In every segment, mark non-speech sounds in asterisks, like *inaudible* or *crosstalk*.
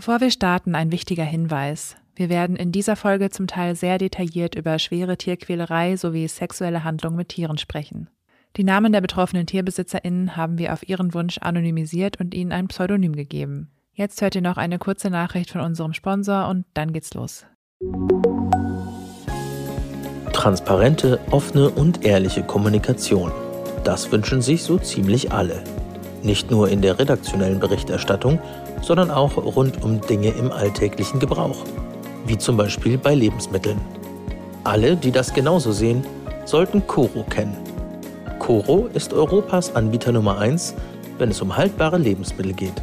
Bevor wir starten, ein wichtiger Hinweis. Wir werden in dieser Folge zum Teil sehr detailliert über schwere Tierquälerei sowie sexuelle Handlungen mit Tieren sprechen. Die Namen der betroffenen TierbesitzerInnen haben wir auf ihren Wunsch anonymisiert und ihnen ein Pseudonym gegeben. Jetzt hört ihr noch eine kurze Nachricht von unserem Sponsor und dann geht's los. Transparente, offene und ehrliche Kommunikation. Das wünschen sich so ziemlich alle. Nicht nur in der redaktionellen Berichterstattung, sondern auch rund um Dinge im alltäglichen Gebrauch, wie zum Beispiel bei Lebensmitteln. Alle, die das genauso sehen, sollten Coro kennen. Coro ist Europas Anbieter Nummer 1, wenn es um haltbare Lebensmittel geht.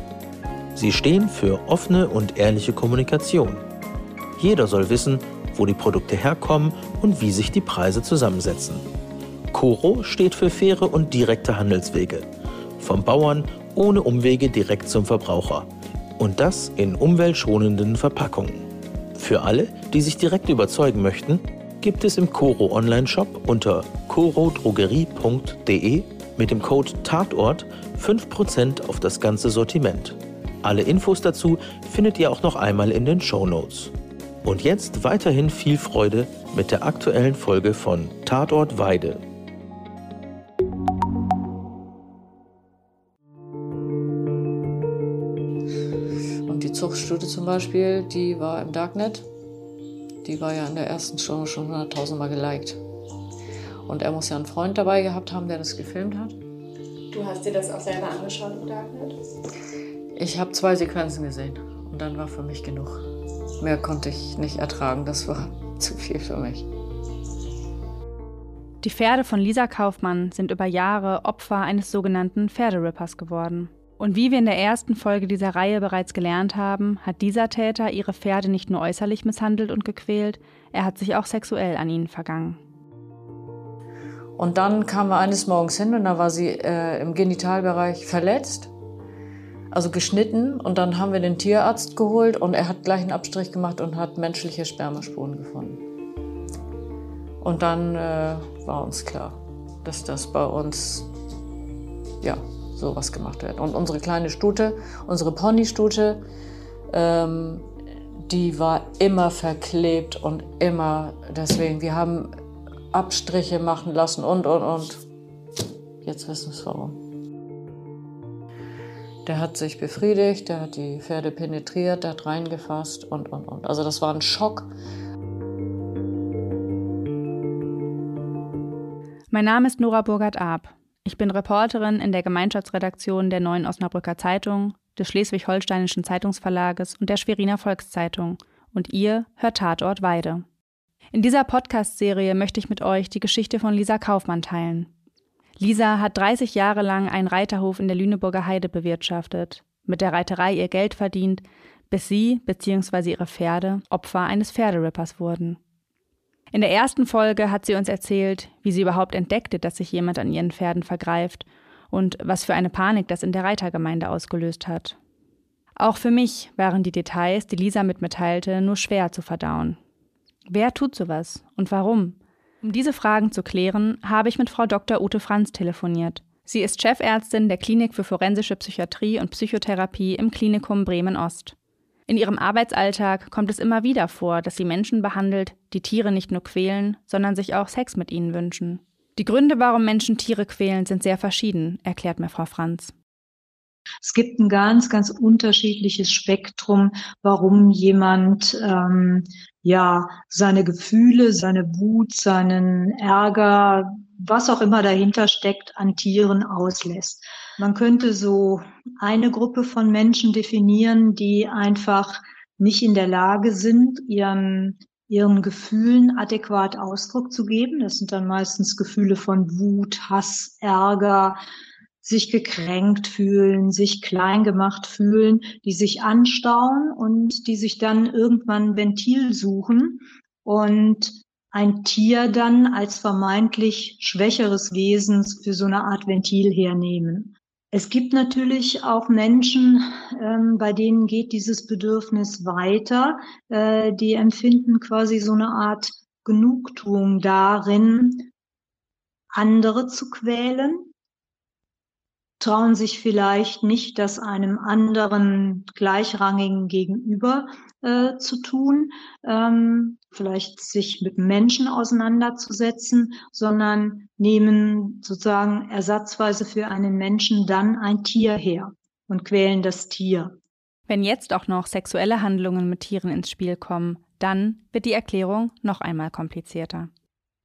Sie stehen für offene und ehrliche Kommunikation. Jeder soll wissen, wo die Produkte herkommen und wie sich die Preise zusammensetzen. Coro steht für faire und direkte Handelswege. Vom Bauern ohne Umwege direkt zum Verbraucher. Und das in umweltschonenden Verpackungen. Für alle, die sich direkt überzeugen möchten, gibt es im Coro Online-Shop unter corodrogerie.de mit dem Code Tatort 5% auf das ganze Sortiment. Alle Infos dazu findet ihr auch noch einmal in den Show Notes. Und jetzt weiterhin viel Freude mit der aktuellen Folge von Tatort Weide. Zuchtstudie zum Beispiel, die war im Darknet. Die war ja in der ersten Stunde schon 100.000 Mal geliked. Und er muss ja einen Freund dabei gehabt haben, der das gefilmt hat. Du hast dir das auch selber angeschaut im Darknet? Ich habe zwei Sequenzen gesehen und dann war für mich genug. Mehr konnte ich nicht ertragen, das war *laughs* zu viel für mich. Die Pferde von Lisa Kaufmann sind über Jahre Opfer eines sogenannten Pferderippers geworden. Und wie wir in der ersten Folge dieser Reihe bereits gelernt haben, hat dieser Täter ihre Pferde nicht nur äußerlich misshandelt und gequält, er hat sich auch sexuell an ihnen vergangen. Und dann kamen wir eines Morgens hin und da war sie äh, im Genitalbereich verletzt also geschnitten und dann haben wir den Tierarzt geholt und er hat gleich einen Abstrich gemacht und hat menschliche Spermaspuren gefunden. Und dann äh, war uns klar, dass das bei uns ja sowas gemacht wird. Und unsere kleine Stute, unsere Ponystute, ähm, die war immer verklebt und immer deswegen. Wir haben Abstriche machen lassen und und und. Jetzt wissen wir warum. Der hat sich befriedigt, der hat die Pferde penetriert, der hat reingefasst und, und, und. Also das war ein Schock. Mein Name ist Nora Burgert-Ab. Ich bin Reporterin in der Gemeinschaftsredaktion der Neuen Osnabrücker Zeitung, des Schleswig-Holsteinischen Zeitungsverlages und der Schweriner Volkszeitung. Und ihr hört Tatort Weide. In dieser Podcast-Serie möchte ich mit euch die Geschichte von Lisa Kaufmann teilen. Lisa hat 30 Jahre lang einen Reiterhof in der Lüneburger Heide bewirtschaftet, mit der Reiterei ihr Geld verdient, bis sie bzw. ihre Pferde Opfer eines Pferderippers wurden. In der ersten Folge hat sie uns erzählt, wie sie überhaupt entdeckte, dass sich jemand an ihren Pferden vergreift und was für eine Panik das in der Reitergemeinde ausgelöst hat. Auch für mich waren die Details, die Lisa mit mir teilte, nur schwer zu verdauen. Wer tut sowas und warum? Um diese Fragen zu klären, habe ich mit Frau Dr. Ute Franz telefoniert. Sie ist Chefärztin der Klinik für forensische Psychiatrie und Psychotherapie im Klinikum Bremen-Ost. In ihrem Arbeitsalltag kommt es immer wieder vor, dass sie Menschen behandelt, die Tiere nicht nur quälen, sondern sich auch Sex mit ihnen wünschen. Die Gründe, warum Menschen Tiere quälen, sind sehr verschieden, erklärt mir Frau Franz. Es gibt ein ganz, ganz unterschiedliches Spektrum, warum jemand ähm, ja seine Gefühle, seine Wut, seinen Ärger, was auch immer dahinter steckt, an Tieren auslässt. Man könnte so eine Gruppe von Menschen definieren, die einfach nicht in der Lage sind, ihren ihren Gefühlen adäquat Ausdruck zu geben. Das sind dann meistens Gefühle von Wut, Hass, Ärger, sich gekränkt fühlen, sich klein gemacht fühlen, die sich anstauen und die sich dann irgendwann Ventil suchen und ein Tier dann als vermeintlich schwächeres Wesen für so eine Art Ventil hernehmen. Es gibt natürlich auch Menschen, ähm, bei denen geht dieses Bedürfnis weiter. Äh, die empfinden quasi so eine Art Genugtuung darin, andere zu quälen, trauen sich vielleicht nicht, das einem anderen gleichrangigen Gegenüber äh, zu tun, ähm, vielleicht sich mit Menschen auseinanderzusetzen, sondern nehmen sozusagen ersatzweise für einen Menschen dann ein Tier her und quälen das Tier. Wenn jetzt auch noch sexuelle Handlungen mit Tieren ins Spiel kommen, dann wird die Erklärung noch einmal komplizierter.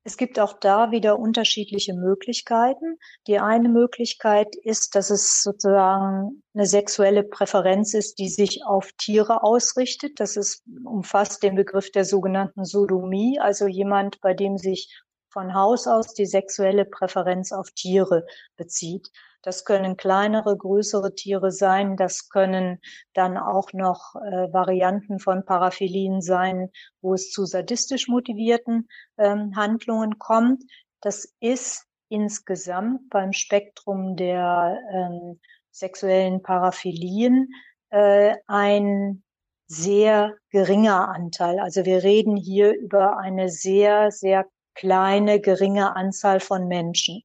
Es gibt auch da wieder unterschiedliche Möglichkeiten. Die eine Möglichkeit ist, dass es sozusagen eine sexuelle Präferenz ist, die sich auf Tiere ausrichtet. Das ist, umfasst den Begriff der sogenannten Sodomie, also jemand, bei dem sich von Haus aus die sexuelle Präferenz auf Tiere bezieht. Das können kleinere, größere Tiere sein. Das können dann auch noch äh, Varianten von Paraphilien sein, wo es zu sadistisch motivierten ähm, Handlungen kommt. Das ist insgesamt beim Spektrum der ähm, sexuellen Paraphilien äh, ein sehr geringer Anteil. Also wir reden hier über eine sehr, sehr kleine, geringe Anzahl von Menschen.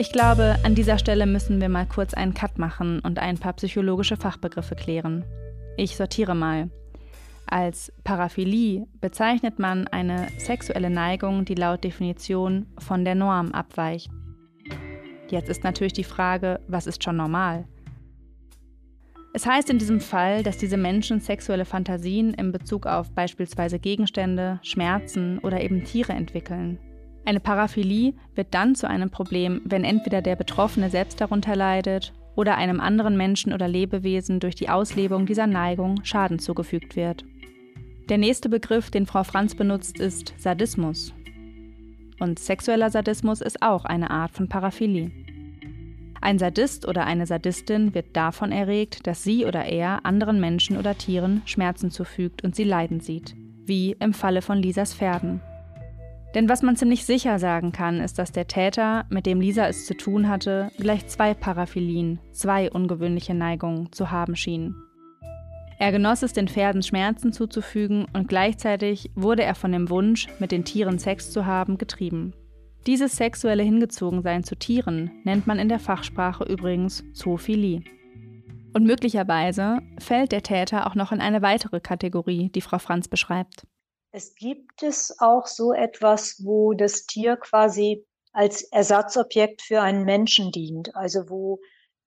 Ich glaube, an dieser Stelle müssen wir mal kurz einen Cut machen und ein paar psychologische Fachbegriffe klären. Ich sortiere mal. Als Paraphilie bezeichnet man eine sexuelle Neigung, die laut Definition von der Norm abweicht. Jetzt ist natürlich die Frage, was ist schon normal? Es heißt in diesem Fall, dass diese Menschen sexuelle Fantasien in Bezug auf beispielsweise Gegenstände, Schmerzen oder eben Tiere entwickeln. Eine Paraphilie wird dann zu einem Problem, wenn entweder der Betroffene selbst darunter leidet oder einem anderen Menschen oder Lebewesen durch die Auslebung dieser Neigung Schaden zugefügt wird. Der nächste Begriff, den Frau Franz benutzt, ist Sadismus. Und sexueller Sadismus ist auch eine Art von Paraphilie. Ein Sadist oder eine Sadistin wird davon erregt, dass sie oder er anderen Menschen oder Tieren Schmerzen zufügt und sie leiden sieht, wie im Falle von Lisas Pferden. Denn was man ziemlich sicher sagen kann, ist, dass der Täter, mit dem Lisa es zu tun hatte, gleich zwei Paraphilien, zwei ungewöhnliche Neigungen zu haben schien. Er genoss es, den Pferden Schmerzen zuzufügen und gleichzeitig wurde er von dem Wunsch, mit den Tieren Sex zu haben, getrieben. Dieses sexuelle Hingezogensein zu Tieren nennt man in der Fachsprache übrigens Zoophilie. Und möglicherweise fällt der Täter auch noch in eine weitere Kategorie, die Frau Franz beschreibt. Es gibt es auch so etwas, wo das Tier quasi als Ersatzobjekt für einen Menschen dient, also wo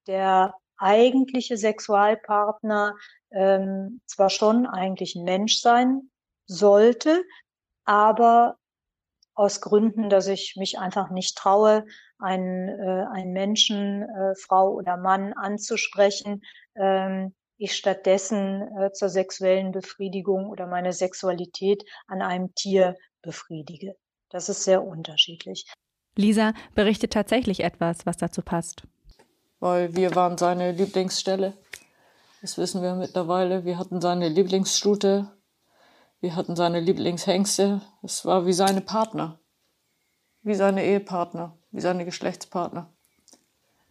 der eigentliche Sexualpartner ähm, zwar schon eigentlich ein Mensch sein sollte, aber aus Gründen, dass ich mich einfach nicht traue, einen, äh, einen Menschen, äh, Frau oder Mann anzusprechen, ähm, ich stattdessen äh, zur sexuellen Befriedigung oder meine Sexualität an einem Tier befriedige. Das ist sehr unterschiedlich. Lisa berichtet tatsächlich etwas, was dazu passt. Weil wir waren seine Lieblingsstelle. Das wissen wir mittlerweile. Wir hatten seine Lieblingsstute. Wir hatten seine Lieblingshengste. Es war wie seine Partner. Wie seine Ehepartner. Wie seine Geschlechtspartner.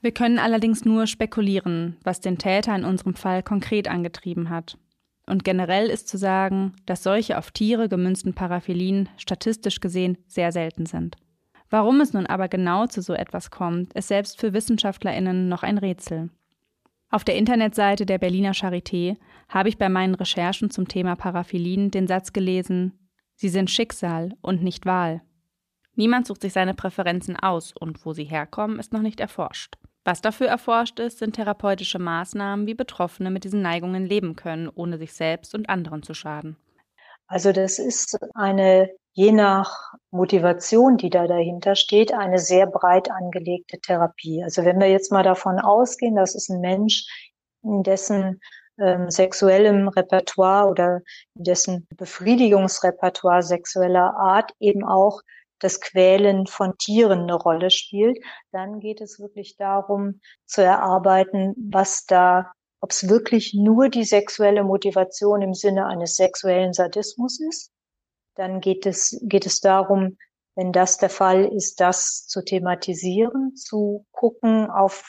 Wir können allerdings nur spekulieren, was den Täter in unserem Fall konkret angetrieben hat. Und generell ist zu sagen, dass solche auf Tiere gemünzten Paraphilien statistisch gesehen sehr selten sind. Warum es nun aber genau zu so etwas kommt, ist selbst für WissenschaftlerInnen noch ein Rätsel. Auf der Internetseite der Berliner Charité habe ich bei meinen Recherchen zum Thema Paraphilien den Satz gelesen: Sie sind Schicksal und nicht Wahl. Niemand sucht sich seine Präferenzen aus und wo sie herkommen, ist noch nicht erforscht. Was dafür erforscht ist, sind therapeutische Maßnahmen, wie Betroffene mit diesen Neigungen leben können, ohne sich selbst und anderen zu schaden. Also das ist eine, je nach Motivation, die da dahinter steht, eine sehr breit angelegte Therapie. Also wenn wir jetzt mal davon ausgehen, dass es ein Mensch, in dessen ähm, sexuellem Repertoire oder in dessen Befriedigungsrepertoire sexueller Art eben auch das Quälen von Tieren eine Rolle spielt, dann geht es wirklich darum zu erarbeiten, was da, ob es wirklich nur die sexuelle Motivation im Sinne eines sexuellen Sadismus ist. Dann geht es, geht es darum, wenn das der Fall ist, das zu thematisieren, zu gucken, auf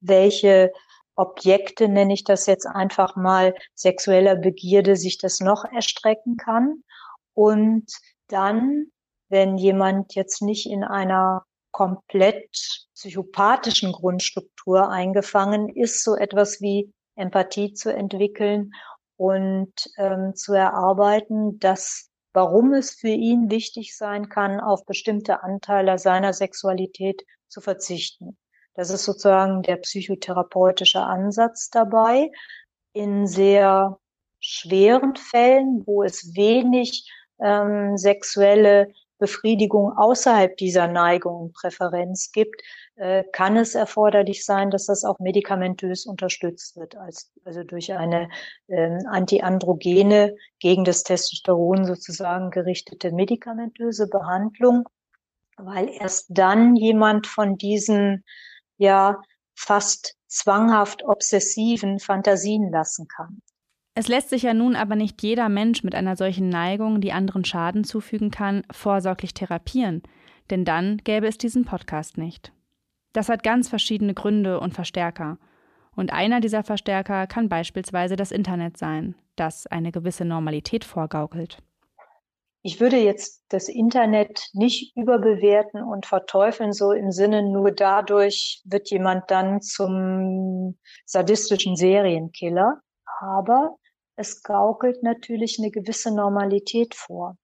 welche Objekte, nenne ich das jetzt einfach mal, sexueller Begierde sich das noch erstrecken kann. Und dann wenn jemand jetzt nicht in einer komplett psychopathischen Grundstruktur eingefangen ist, so etwas wie Empathie zu entwickeln und ähm, zu erarbeiten, dass warum es für ihn wichtig sein kann, auf bestimmte Anteile seiner Sexualität zu verzichten. Das ist sozusagen der psychotherapeutische Ansatz dabei. In sehr schweren Fällen, wo es wenig ähm, sexuelle Befriedigung außerhalb dieser Neigung und Präferenz gibt, äh, kann es erforderlich sein, dass das auch medikamentös unterstützt wird, als, also durch eine äh, antiandrogene, gegen das Testosteron sozusagen gerichtete medikamentöse Behandlung, weil erst dann jemand von diesen ja fast zwanghaft obsessiven Fantasien lassen kann. Es lässt sich ja nun aber nicht jeder Mensch mit einer solchen Neigung, die anderen Schaden zufügen kann, vorsorglich therapieren, denn dann gäbe es diesen Podcast nicht. Das hat ganz verschiedene Gründe und Verstärker. Und einer dieser Verstärker kann beispielsweise das Internet sein, das eine gewisse Normalität vorgaukelt. Ich würde jetzt das Internet nicht überbewerten und verteufeln, so im Sinne, nur dadurch wird jemand dann zum sadistischen Serienkiller. Aber es gaukelt natürlich eine gewisse Normalität vor.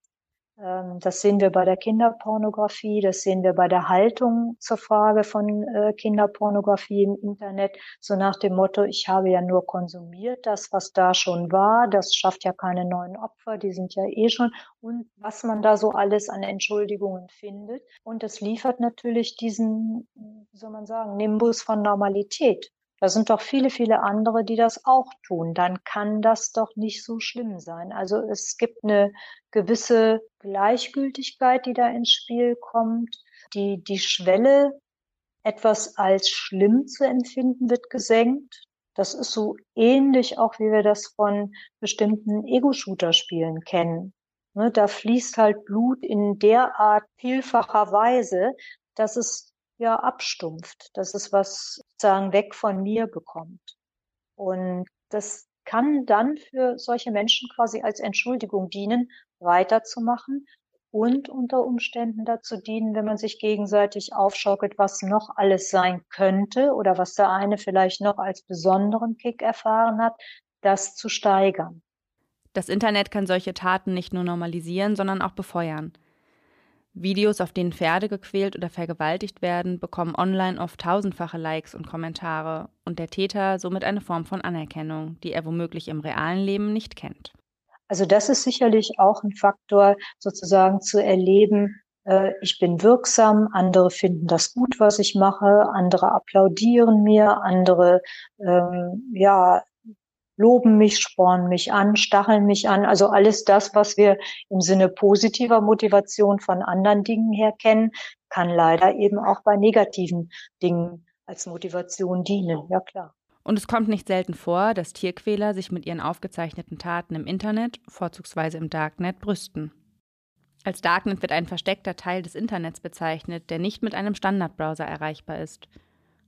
Ähm, das sehen wir bei der Kinderpornografie, das sehen wir bei der Haltung zur Frage von äh, Kinderpornografie im Internet, so nach dem Motto, ich habe ja nur konsumiert, das, was da schon war, das schafft ja keine neuen Opfer, die sind ja eh schon, und was man da so alles an Entschuldigungen findet. Und es liefert natürlich diesen, wie soll man sagen, Nimbus von Normalität. Da sind doch viele, viele andere, die das auch tun. Dann kann das doch nicht so schlimm sein. Also es gibt eine gewisse Gleichgültigkeit, die da ins Spiel kommt. Die, die Schwelle, etwas als schlimm zu empfinden, wird gesenkt. Das ist so ähnlich auch, wie wir das von bestimmten Ego-Shooter-Spielen kennen. Ne, da fließt halt Blut in derart vielfacher Weise, dass es ja abstumpft, dass es was sozusagen weg von mir bekommt. Und das kann dann für solche Menschen quasi als Entschuldigung dienen, weiterzumachen und unter Umständen dazu dienen, wenn man sich gegenseitig aufschaukelt, was noch alles sein könnte oder was der eine vielleicht noch als besonderen Kick erfahren hat, das zu steigern. Das Internet kann solche Taten nicht nur normalisieren, sondern auch befeuern. Videos, auf denen Pferde gequält oder vergewaltigt werden, bekommen online oft tausendfache Likes und Kommentare und der Täter somit eine Form von Anerkennung, die er womöglich im realen Leben nicht kennt. Also das ist sicherlich auch ein Faktor, sozusagen zu erleben, äh, ich bin wirksam, andere finden das gut, was ich mache, andere applaudieren mir, andere ähm, ja loben mich, spornen mich an, stacheln mich an. Also alles das, was wir im Sinne positiver Motivation von anderen Dingen her kennen, kann leider eben auch bei negativen Dingen als Motivation dienen. Ja, klar. Und es kommt nicht selten vor, dass Tierquäler sich mit ihren aufgezeichneten Taten im Internet, vorzugsweise im Darknet, brüsten. Als Darknet wird ein versteckter Teil des Internets bezeichnet, der nicht mit einem Standardbrowser erreichbar ist.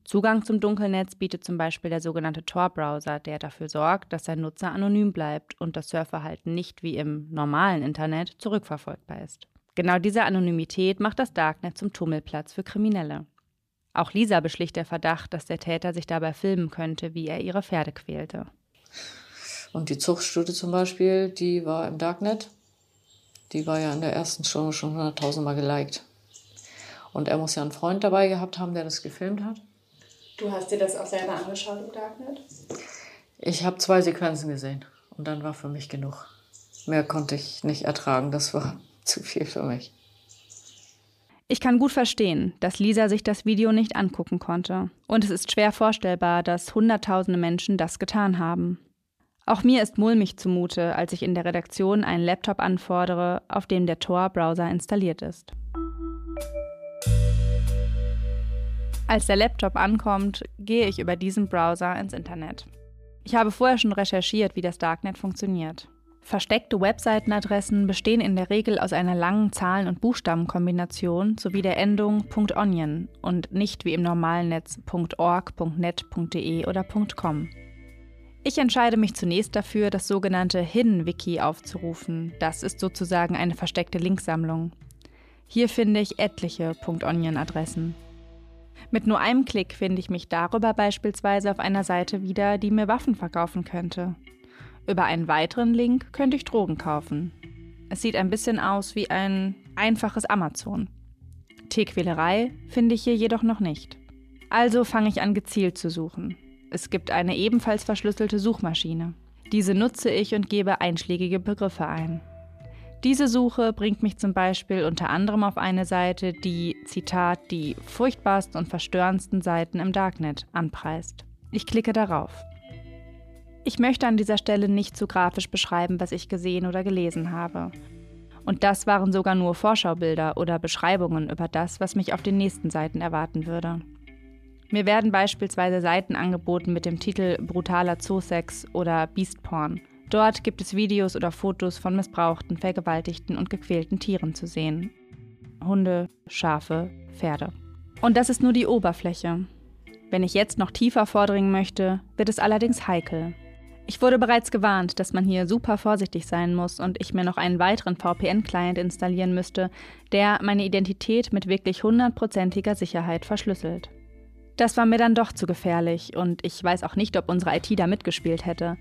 Zugang zum Dunkelnetz bietet zum Beispiel der sogenannte Tor-Browser, der dafür sorgt, dass sein Nutzer anonym bleibt und das Surfverhalten nicht wie im normalen Internet zurückverfolgbar ist. Genau diese Anonymität macht das Darknet zum Tummelplatz für Kriminelle. Auch Lisa beschlicht der Verdacht, dass der Täter sich dabei filmen könnte, wie er ihre Pferde quälte. Und die Zuchtstudie zum Beispiel, die war im Darknet. Die war ja in der ersten Stunde schon 100.000 Mal geliked. Und er muss ja einen Freund dabei gehabt haben, der das gefilmt hat. Du hast dir das auch selber angeschaut im Darknet? Ich habe zwei Sequenzen gesehen und dann war für mich genug. Mehr konnte ich nicht ertragen, das war *laughs* zu viel für mich. Ich kann gut verstehen, dass Lisa sich das Video nicht angucken konnte. Und es ist schwer vorstellbar, dass Hunderttausende Menschen das getan haben. Auch mir ist mulmig zumute, als ich in der Redaktion einen Laptop anfordere, auf dem der Tor-Browser installiert ist. Als der Laptop ankommt, gehe ich über diesen Browser ins Internet. Ich habe vorher schon recherchiert, wie das Darknet funktioniert. Versteckte Webseitenadressen bestehen in der Regel aus einer langen Zahlen- und Buchstabenkombination sowie der Endung .onion und nicht wie im normalen Netz .org, .net, .de oder .com. Ich entscheide mich zunächst dafür, das sogenannte Hidden Wiki aufzurufen. Das ist sozusagen eine versteckte Linksammlung. Hier finde ich etliche .onion-Adressen. Mit nur einem Klick finde ich mich darüber beispielsweise auf einer Seite wieder, die mir Waffen verkaufen könnte. Über einen weiteren Link könnte ich Drogen kaufen. Es sieht ein bisschen aus wie ein einfaches Amazon. Tierquälerei finde ich hier jedoch noch nicht. Also fange ich an gezielt zu suchen. Es gibt eine ebenfalls verschlüsselte Suchmaschine. Diese nutze ich und gebe einschlägige Begriffe ein. Diese Suche bringt mich zum Beispiel unter anderem auf eine Seite, die, Zitat, die furchtbarsten und verstörendsten Seiten im Darknet anpreist. Ich klicke darauf. Ich möchte an dieser Stelle nicht zu grafisch beschreiben, was ich gesehen oder gelesen habe. Und das waren sogar nur Vorschaubilder oder Beschreibungen über das, was mich auf den nächsten Seiten erwarten würde. Mir werden beispielsweise Seiten angeboten mit dem Titel brutaler Zoosex oder Beastporn. Dort gibt es Videos oder Fotos von missbrauchten, vergewaltigten und gequälten Tieren zu sehen. Hunde, Schafe, Pferde. Und das ist nur die Oberfläche. Wenn ich jetzt noch tiefer vordringen möchte, wird es allerdings heikel. Ich wurde bereits gewarnt, dass man hier super vorsichtig sein muss und ich mir noch einen weiteren VPN-Client installieren müsste, der meine Identität mit wirklich hundertprozentiger Sicherheit verschlüsselt. Das war mir dann doch zu gefährlich und ich weiß auch nicht, ob unsere IT da mitgespielt hätte.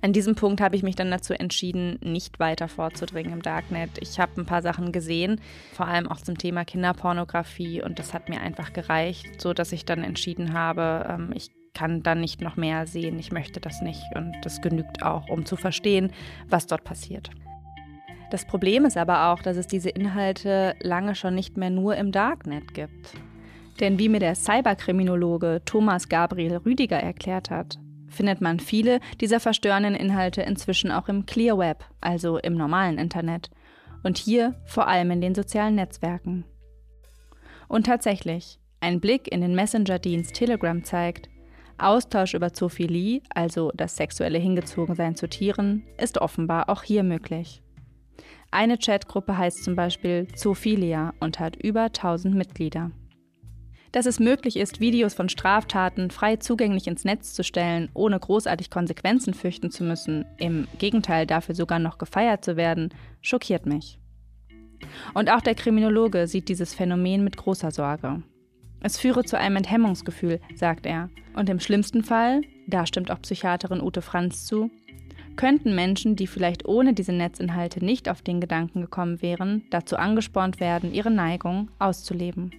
An diesem Punkt habe ich mich dann dazu entschieden, nicht weiter vorzudringen im Darknet. Ich habe ein paar Sachen gesehen, vor allem auch zum Thema Kinderpornografie und das hat mir einfach gereicht, so dass ich dann entschieden habe, ähm, ich kann dann nicht noch mehr sehen, ich möchte das nicht und das genügt auch, um zu verstehen, was dort passiert. Das Problem ist aber auch, dass es diese Inhalte lange schon nicht mehr nur im Darknet gibt. Denn wie mir der Cyberkriminologe Thomas Gabriel Rüdiger erklärt hat, findet man viele dieser verstörenden Inhalte inzwischen auch im Clear Web, also im normalen Internet. Und hier vor allem in den sozialen Netzwerken. Und tatsächlich, ein Blick in den Messenger-Dienst Telegram zeigt, Austausch über Zoophilie, also das sexuelle Hingezogensein zu Tieren, ist offenbar auch hier möglich. Eine Chatgruppe heißt zum Beispiel Zoophilia und hat über 1000 Mitglieder. Dass es möglich ist, Videos von Straftaten frei zugänglich ins Netz zu stellen, ohne großartig Konsequenzen fürchten zu müssen, im Gegenteil dafür sogar noch gefeiert zu werden, schockiert mich. Und auch der Kriminologe sieht dieses Phänomen mit großer Sorge. Es führe zu einem Enthemmungsgefühl, sagt er. Und im schlimmsten Fall, da stimmt auch Psychiaterin Ute Franz zu, könnten Menschen, die vielleicht ohne diese Netzinhalte nicht auf den Gedanken gekommen wären, dazu angespornt werden, ihre Neigung auszuleben.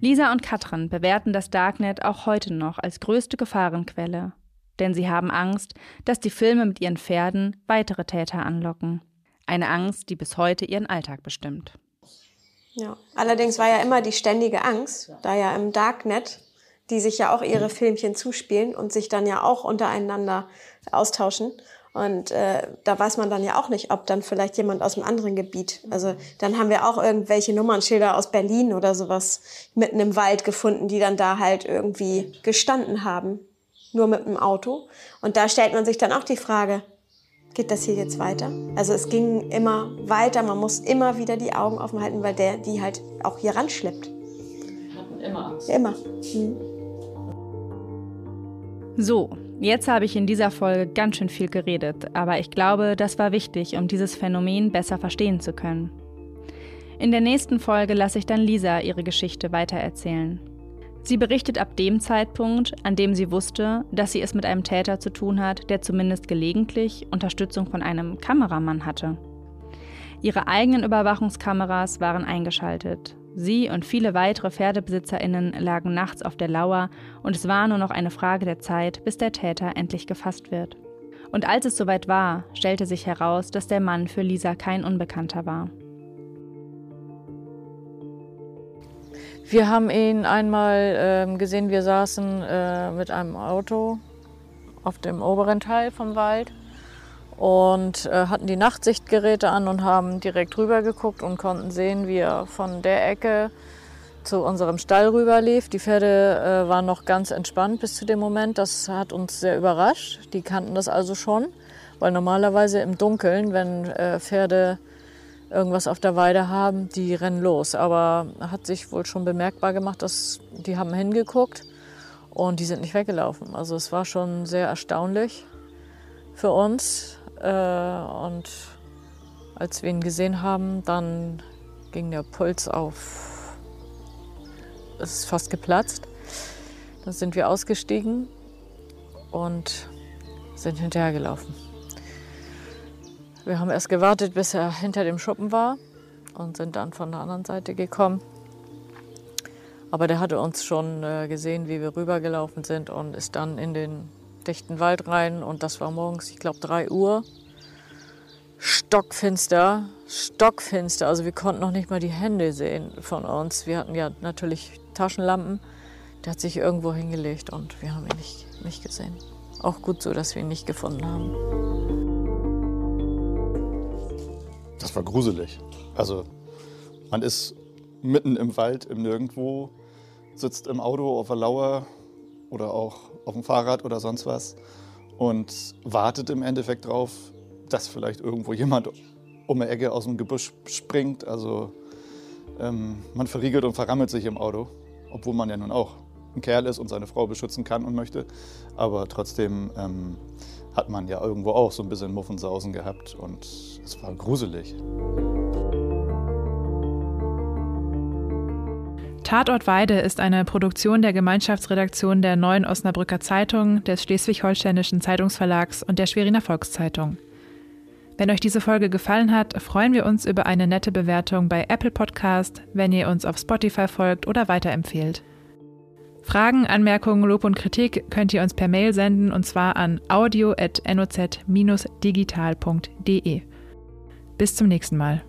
Lisa und Katrin bewerten das Darknet auch heute noch als größte Gefahrenquelle, denn sie haben Angst, dass die Filme mit ihren Pferden weitere Täter anlocken. Eine Angst, die bis heute ihren Alltag bestimmt. Ja, allerdings war ja immer die ständige Angst, da ja im Darknet, die sich ja auch ihre Filmchen zuspielen und sich dann ja auch untereinander austauschen. Und äh, da weiß man dann ja auch nicht, ob dann vielleicht jemand aus einem anderen Gebiet. Also dann haben wir auch irgendwelche Nummernschilder aus Berlin oder sowas mitten im Wald gefunden, die dann da halt irgendwie gestanden haben, nur mit dem Auto. Und da stellt man sich dann auch die Frage, geht das hier jetzt weiter? Also es ging immer weiter, man muss immer wieder die Augen offen halten, weil der die halt auch hier ranschleppt. Wir hatten immer Angst. Immer. Mhm. So, jetzt habe ich in dieser Folge ganz schön viel geredet, aber ich glaube, das war wichtig, um dieses Phänomen besser verstehen zu können. In der nächsten Folge lasse ich dann Lisa ihre Geschichte weitererzählen. Sie berichtet ab dem Zeitpunkt, an dem sie wusste, dass sie es mit einem Täter zu tun hat, der zumindest gelegentlich Unterstützung von einem Kameramann hatte. Ihre eigenen Überwachungskameras waren eingeschaltet. Sie und viele weitere Pferdebesitzerinnen lagen nachts auf der Lauer und es war nur noch eine Frage der Zeit, bis der Täter endlich gefasst wird. Und als es soweit war, stellte sich heraus, dass der Mann für Lisa kein Unbekannter war. Wir haben ihn einmal ähm, gesehen, wir saßen äh, mit einem Auto auf dem oberen Teil vom Wald und äh, hatten die Nachtsichtgeräte an und haben direkt rüber geguckt und konnten sehen, wie er von der Ecke zu unserem Stall rüber lief. Die Pferde äh, waren noch ganz entspannt bis zu dem Moment. Das hat uns sehr überrascht. Die kannten das also schon, weil normalerweise im Dunkeln, wenn äh, Pferde irgendwas auf der Weide haben, die rennen los. Aber hat sich wohl schon bemerkbar gemacht, dass die haben hingeguckt und die sind nicht weggelaufen. Also es war schon sehr erstaunlich für uns. Äh, und als wir ihn gesehen haben, dann ging der Puls auf. Es ist fast geplatzt. Dann sind wir ausgestiegen und sind hinterhergelaufen. Wir haben erst gewartet, bis er hinter dem Schuppen war und sind dann von der anderen Seite gekommen. Aber der hatte uns schon äh, gesehen, wie wir rübergelaufen sind und ist dann in den dichten Wald rein. Und das war morgens, ich glaube, 3 Uhr. Stockfinster, stockfinster. Also wir konnten noch nicht mal die Hände sehen von uns. Wir hatten ja natürlich Taschenlampen. Der hat sich irgendwo hingelegt und wir haben ihn nicht, nicht gesehen. Auch gut so, dass wir ihn nicht gefunden haben. Das war gruselig. Also man ist mitten im Wald, im Nirgendwo, sitzt im Auto auf der Lauer oder auch auf dem Fahrrad oder sonst was und wartet im Endeffekt drauf, dass vielleicht irgendwo jemand um eine Ecke aus dem Gebüsch springt. Also ähm, man verriegelt und verrammelt sich im Auto, obwohl man ja nun auch ein Kerl ist und seine Frau beschützen kann und möchte. Aber trotzdem ähm, hat man ja irgendwo auch so ein bisschen Muffensausen gehabt und es war gruselig. Tatort Weide ist eine Produktion der Gemeinschaftsredaktion der Neuen Osnabrücker Zeitung, des Schleswig-Holsteinischen Zeitungsverlags und der Schweriner Volkszeitung. Wenn euch diese Folge gefallen hat, freuen wir uns über eine nette Bewertung bei Apple Podcast, wenn ihr uns auf Spotify folgt oder weiterempfehlt. Fragen, Anmerkungen, Lob und Kritik könnt ihr uns per Mail senden und zwar an audio.noz-digital.de. Bis zum nächsten Mal.